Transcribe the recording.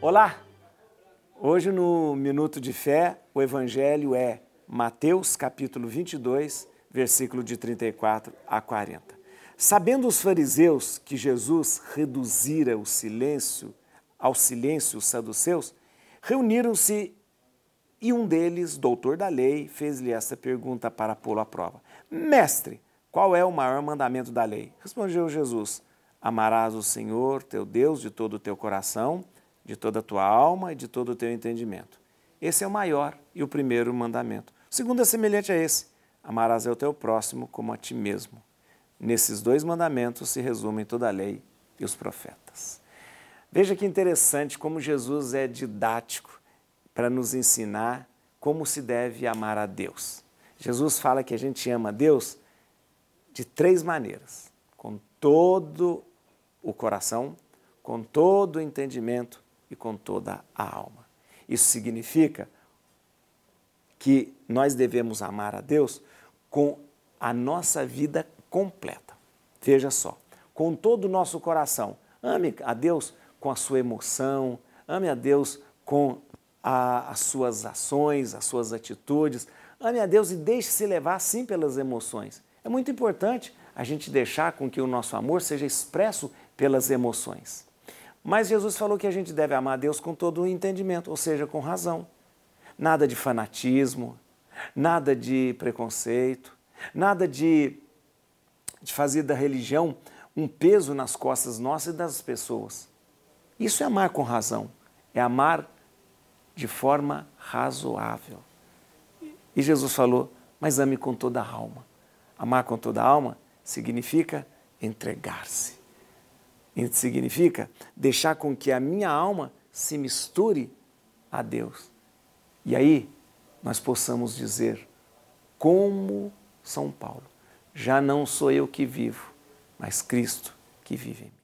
Olá! Hoje no Minuto de Fé, o Evangelho é Mateus capítulo 22, versículo de 34 a 40. Sabendo os fariseus que Jesus reduzira o silêncio ao silêncio os saduceus, reuniram-se e um deles, doutor da lei, fez-lhe essa pergunta para pô-lo à prova: Mestre, qual é o maior mandamento da lei? Respondeu Jesus: Amarás o Senhor, teu Deus, de todo o teu coração de toda a tua alma e de todo o teu entendimento. Esse é o maior e o primeiro mandamento. O segundo é semelhante a esse: amarás o teu próximo como a ti mesmo. Nesses dois mandamentos se resumem toda a lei e os profetas. Veja que interessante como Jesus é didático para nos ensinar como se deve amar a Deus. Jesus fala que a gente ama a Deus de três maneiras: com todo o coração, com todo o entendimento e com toda a alma. Isso significa que nós devemos amar a Deus com a nossa vida completa. Veja só, com todo o nosso coração. Ame a Deus com a sua emoção, ame a Deus com a, as suas ações, as suas atitudes. Ame a Deus e deixe-se levar sim pelas emoções. É muito importante a gente deixar com que o nosso amor seja expresso pelas emoções. Mas Jesus falou que a gente deve amar a Deus com todo o entendimento, ou seja, com razão. Nada de fanatismo, nada de preconceito, nada de, de fazer da religião um peso nas costas nossas e das pessoas. Isso é amar com razão, é amar de forma razoável. E Jesus falou, mas ame com toda a alma. Amar com toda a alma significa entregar-se significa deixar com que a minha alma se misture a Deus. E aí nós possamos dizer, como São Paulo, já não sou eu que vivo, mas Cristo que vive em mim.